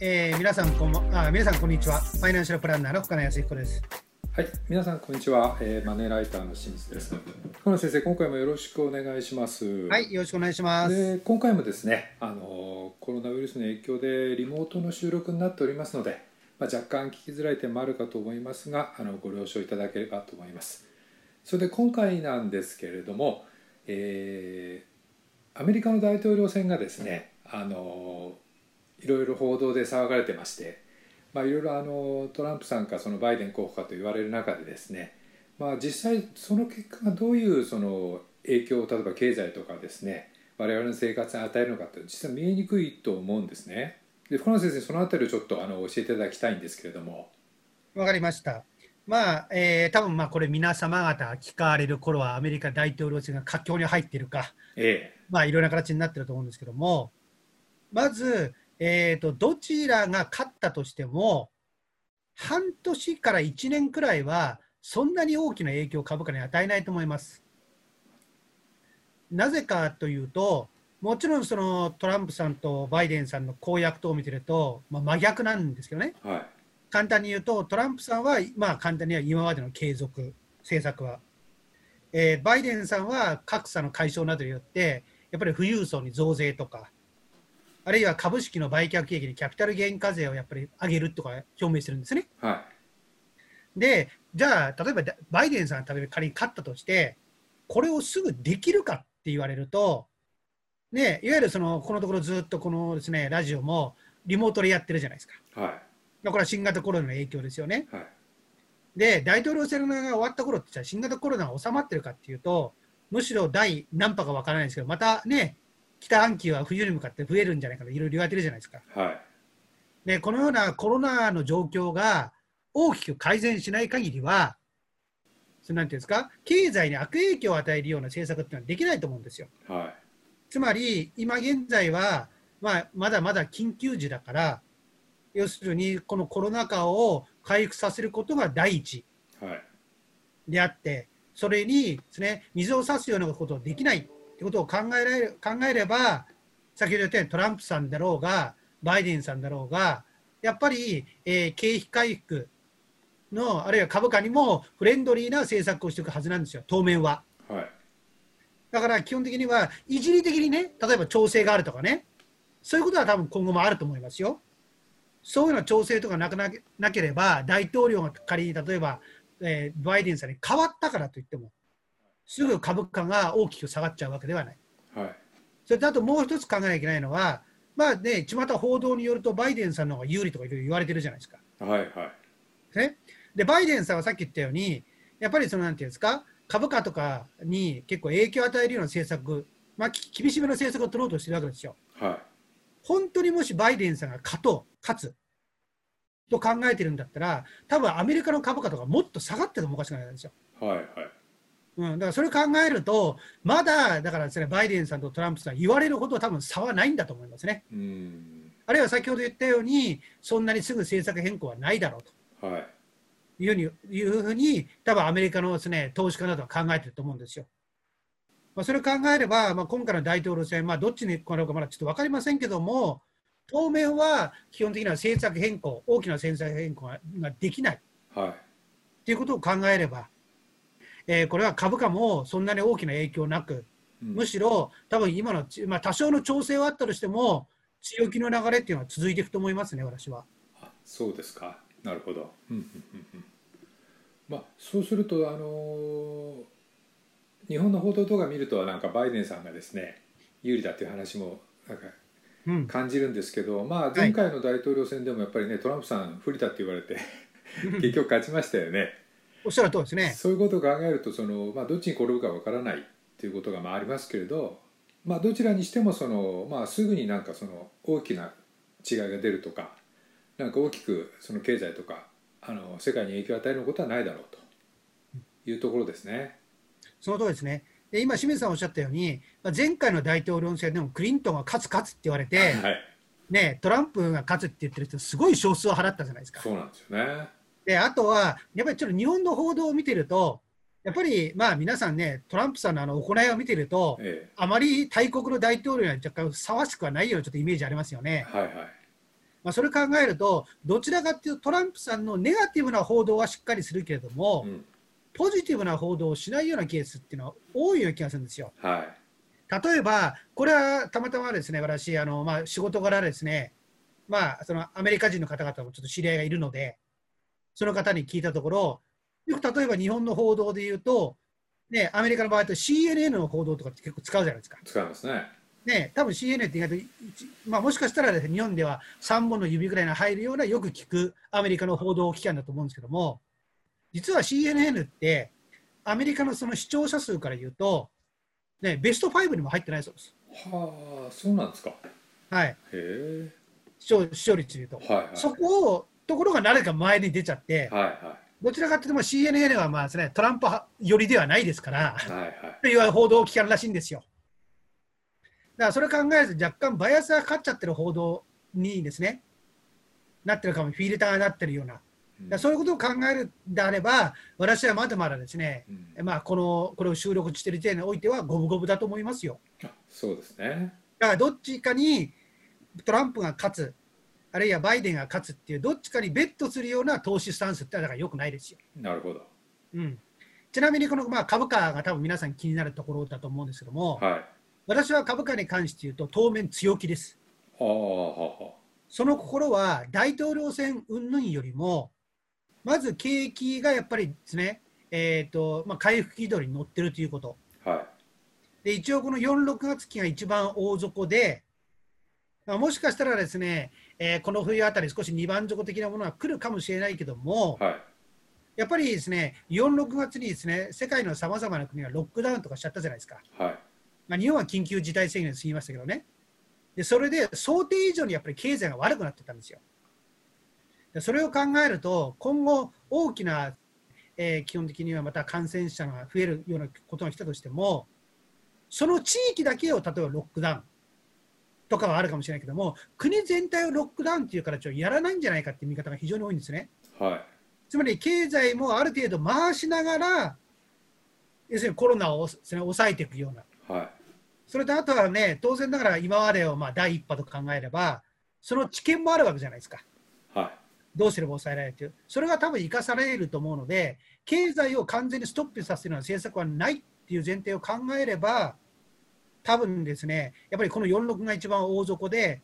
えー、皆さんこんばあ皆さんこんにちは。ファイナンシャルプランナーの深野康彦です。はい、皆さんこんにちは、えー、マネーライターの清水です。深野先生、今回もよろしくお願いします。はい、よろしくお願いします。で、今回もですね、あのコロナウイルスの影響でリモートの収録になっておりますので、まあ、若干聞きづらい点もあるかと思いますが、あのご了承いただければと思います。それで今回なんですけれども、えー、アメリカの大統領選がですね、あのいろいろ報道で騒がれてまして、まあ、いろいろあのトランプさんかそのバイデン候補かと言われる中でですね、まあ、実際その結果がどういうその影響を例えば経済とかですね我々の生活に与えるのかって実は見えにくいと思うんですね。で深野先生そのあたりをちょっとあの教えていただきたいんですけれども。わかりました。まあ、えー、多分まあこれ皆様方聞かれる頃はアメリカ大統領選が佳境に入っているか、ええ、まあいろんな形になってると思うんですけども、まず、えーと、どちらが勝ったとしても、半年から1年くらいは、そんなに大きな影響を株価に与えないと思います。なぜかというと、もちろんそのトランプさんとバイデンさんの公約等を見てると、まあ、真逆なんですけどね、はい、簡単に言うと、トランプさんは、まあ、簡単には今までの継続、政策は、えー、バイデンさんは格差の解消などによって、やっぱり富裕層に増税とか、あるいは株式の売却益にキャピタルゲイン課税をやっぱり上げるとか表明してるんですね。はい、で、じゃあ、例えばバイデンさんが仮に勝ったとして、これをすぐできるかって言われると、ね、いわゆるそのこのところずっとこのです、ね、ラジオもリモートでやってるじゃないですか。はい、これは新型コロナの影響ですよね。はい、で、大統領選が終わった頃って新型コロナが収まってるかっていうと、むしろ第何波かわからないですけど、またね、北半球は冬に向かって増えるんじゃないかといろいろ言われてるじゃないですか。はい、で、このようなコロナの状況が大きく改善しない限りは、そなんていうんですか、経済に悪影響を与えるような政策っていうのはできないと思うんですよ。はい、つまり、今現在は、まあ、まだまだ緊急時だから、要するにこのコロナ禍を回復させることが第一であって、それにです、ね、水を差すようなことはできないということを考えられ考えれば、先ほど言ったようにトランプさんだろうが、バイデンさんだろうが、やっぱり、えー、景気回復の、あるいは株価にもフレンドリーな政策をしていくはずなんですよ、当面は。はい、だから基本的には、一時的にね、例えば調整があるとかね、そういうことは多分今後もあると思いますよ。そういうの調整とかなくななければ、大統領が仮に例えば、えー、バイデンさんに変わったからといっても、すぐ株価が大きく下がっちゃうわけではない。はい、それとあともう一つ考えなきゃいけないのは、まあね、巷報道によるとバイデンさんの方が有利とかいろいろ言われてるじゃないですか。はいはいね、で、バイデンさんはさっき言ったように、やっぱりそのなんていうんですか、株価とかに結構影響を与えるような政策、まあ、厳しめの政策を取ろうとしてるわけですよ。はい、本当にもしバイデンさんが勝とう、勝つと考えてるんだったら、多分アメリカの株価とかもっと下がっててもおかしくないんですよ。はいはいうん、だからそれを考えると、まだだからですね、バイデンさんとトランプさん言われるほど多分差はないんだと思いますね。うん。あるいは先ほど言ったように、そんなにすぐ政策変更はないだろうと。はい。いうふうに、いうふうに多分アメリカのですね、投資家などは考えてると思うんですよ。まあ、それを考えれば、まあ、今回の大統領選、まあ、どっちになるかまだちょっと分かりませんけども、当面は基本的には政策変更、大きな政策変更ができない。はい。ということを考えれば、えー、これは株価もそんなに大きな影響なく、うん。むしろ多分今の、まあ、多少の調整はあったとしても、強気の流れっていうのは続いていくと思いますね、私は。あそうですか。なるほど、うんうんうんうん。まあ、そうすると、あのー日本の報道とか見るとなんかバイデンさんがですね有利だっていう話もなんかうん、感じるんですけど、まあ、前回の大統領選でもやっぱりねトランプさん不利だって言われて 結局勝ちましたよね。おっしゃる通りですね。そういうことを考えるとその、まあ、どっちに転ぶかわからないっていうことがまあありますけれど、まあ、どちらにしてもその、まあ、すぐになんかその大きな違いが出るとかなんか大きくその経済とかあの世界に影響を与えることはないだろうというところですね。その通りですね。で今、清水さんおっしゃったように、まあ前回の大統領選でもクリントンが勝つ勝つって言われて、はい、ね、トランプが勝つって言ってる人、すごい少数を払ったじゃないですか。そうなんですよね。であとは、やっぱりちょっと日本の報道を見てると、やっぱりまあ皆さんね、トランプさんのあの行いを見てると、えあまり大国の大統領には若干ふさわしくはないようなちょっとイメージありますよえね。はいはい。まあ、それ考えると、どちらかというとトランプさんのネガティブな報道はしっかりするけれども、うん、ポジティブな報道をしないようなケースっていうのは多いような気がするんですよ。はい、例えば、これはたまたまですね、私、あのまあ、仕事柄ですね、まあ、そのアメリカ人の方々もちょっと知り合いがいるので、その方に聞いたところ、よく例えば日本の報道で言うと、ね、アメリカの場合と CNN の報道とかって結構使うじゃないですか。使いますね。ね、多分 CNN って意外と、まあ、もしかしたら、ね、日本では3本の指ぐらいの入るようなよく聞くアメリカの報道機関だと思うんですけども、実は CNN ってアメリカのその視聴者数から言うと、ね、ベスト5にも入ってないそうです。はあ、そうなんですか。はい。へ視聴視聴率で言うと、はいはい、そこをところが誰か前に出ちゃって、はいはい、どちらかというと CNN はまあです、ね、トランプ寄りではないですから、はいはい、という報道機関らしいんですよ。だからそれ考えると若干バイアスがかかっちゃってる報道にですね、なってるかも、フィルターになってるような。うん、そういうことを考えるであれば、私はまだまだですね、うん、まあ、このこれを収録している点においては、五分五分だと思いますよ。そうですねだからどっちかにトランプが勝つ、あるいはバイデンが勝つっていう、どっちかにベットするような投資スタンスってだからよくないですよ。なるほど、うん、ちなみにこの、まあ、株価が多分皆さん気になるところだと思うんですけども、はい私は株価に関して言うと、当面強気です。その心は大統領選云々よりも、まず景気がやっぱりですね、えーとまあ、回復軌道に乗ってるということ。はい、で一応、この4、6月期が一番大底で、まあ、もしかしたらですね、えー、この冬あたり少し2番底的なものが来るかもしれないけども、はい、やっぱりですね、4、6月にですね、世界のさまざまな国がロックダウンとかしちゃったじゃないですか。はいまあ、日本は緊急事態宣言で過ぎましたけどね。でそれで想定以上にやっぱり経済が悪くなってたんですよ。でそれを考えると、今後、大きな、えー、基本的にはまた感染者が増えるようなことが来たとしても、その地域だけを例えばロックダウンとかはあるかもしれないけども、国全体をロックダウンという形をやらないんじゃないかっていう見方が非常に多いんですね。はい、つまり経済もある程度回しながら、要するにコロナを抑えていくような、はい、それとあとはね、当然ながら今までをまあ第一波と考えれば、その知見もあるわけじゃないですか。はい、どうすれば抑えられるという、それが多分生かされると思うので、経済を完全にストップさせるような政策はないっていう前提を考えれば、多分ですね、やっぱりこの46が一番大底で、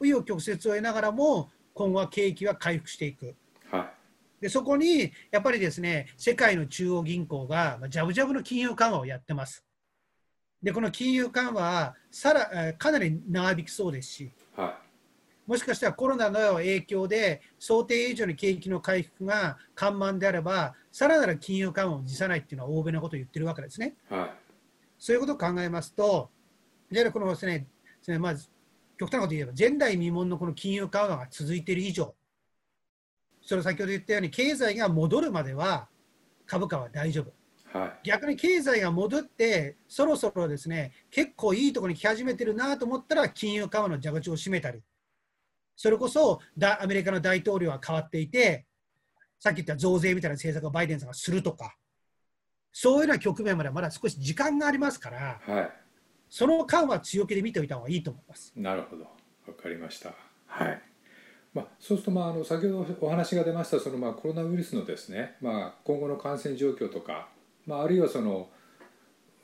紆余曲折を得ながらも、今後は景気は回復していく。はい、でそこにやっぱりですね世界の中央銀行がジャブジャブの金融緩和をやってます。でこの金融緩和はさらかなり長引きそうですし、はい、もしかしたらコロナの影響で想定以上に景気の回復が緩慢であれば、さらなる金融緩和を辞さないっていうのは欧米のことを言ってるわけですね。はい、そういうことを考えますと、じゃあこのですね、ですねまず極端なこと言えば、前代未聞のこの金融緩和が続いている以上、それ先ほど言ったように、経済が戻るまでは株価は大丈夫。はい、逆に経済が戻って、そろそろですね結構いいところに来始めてるなと思ったら、金融緩和の蛇口を閉めたり、それこそアメリカの大統領は変わっていて、さっき言った増税みたいな政策をバイデンさんがするとか、そういうような局面までまだ少し時間がありますから、はい、その間は強気で見ておいた方がいいと思います。なるほど、分かりました。はいまあ、そうすると、まあ、あの先ほどお話が出ましたその、まあ、コロナウイルスのですね、まあ、今後の感染状況とかまあ、あるいはその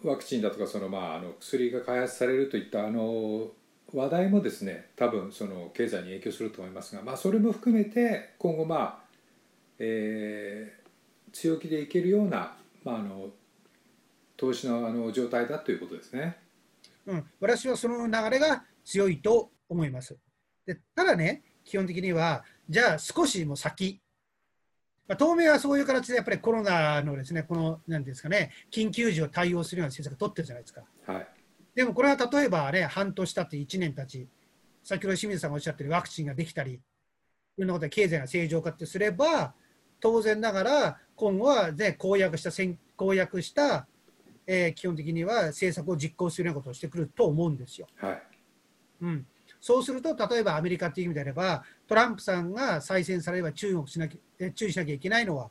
ワクチンだとかその、まあ、あの薬が開発されるといったあの話題もですね多分その経済に影響すると思いますが、まあ、それも含めて今後まあ、えー、強気でいけるような、まあ、あの投資のあの状態だということですね。うん、私はその流れが強いと思います。でただね、基本的には、じゃあ少しも先、まあ、当面はそういう形でやっぱりコロナのですね、この、なんですかね、緊急時を対応するような政策を取ってるじゃないですか。はい、でもこれは例えばね、半年経って1年経ち、先ほど清水さんがおっしゃってるワクチンができたり、いろんなことで経済が正常化ってすれば、当然ながら今後は、ね、公約した公約した、えー、基本的には政策を実行するようなことをしてくると思うんですよ。はいうん、そうすると、例えばアメリカという意味であれば、トランプさんが再選されれば注目しなきゃ注意しなきゃいけないのは、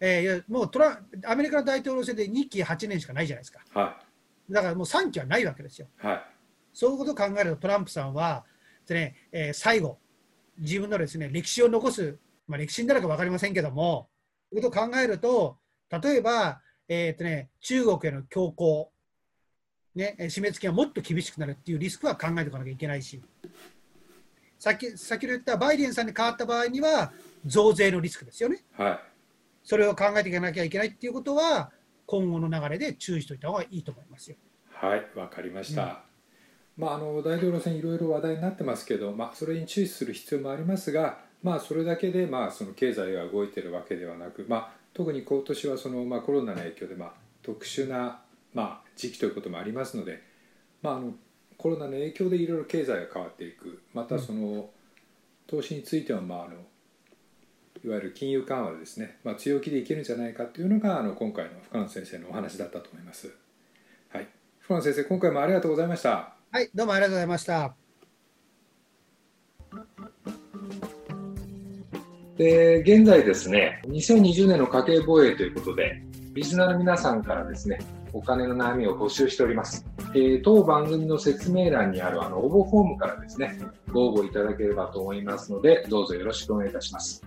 えー、もうトラアメリカの大統領選で2期8年しかないじゃないですか。はい、だからもう3期はないわけですよ。はい、そういうことを考えると、トランプさんは、ねえー、最後、自分のですね歴史を残す、まあ、歴史になるか分かりませんけども、ということを考えると、例えば、えーとね、中国への強行、ね、締め付けがもっと厳しくなるっていうリスクは考えておかなきゃいけないし、さっき先ほど言ったバイデンさんに変わった場合には、増税のリスクですよね。はい、それを考えていかなきゃいけないっていうことは、今後の流れで注意しておいた方がいいと思いますよ。はい、わかりました。うん、まあ、あの大統領選いろいろ話題になってますけど、まあ、それに注意する必要もありますが、まあ、それだけで、まあ、その経済が動いてるわけではなく、まあ、特に今年はその、まあ、コロナの影響で、まあ、特殊な、まあ、時期ということもありますので、まあ、あのコロナの影響でいろいろ経済が変わっていくまたその、投資については、まあ、あのいわゆる金融緩和でですね、まあ、強気でいけるんじゃないかというのがあの今回の深野先生のお話だったと思います。はい、深野先生今回もありがとうございました。はいどうもありがとうございました。で現在ですね2020年の家計防衛ということでリスナーの皆さんからですねお金の悩みを募集しております。えー、当番組の説明欄にあるあの応募フォームからですね、ご応募いただければと思いますので、どうぞよろしくお願いいたします。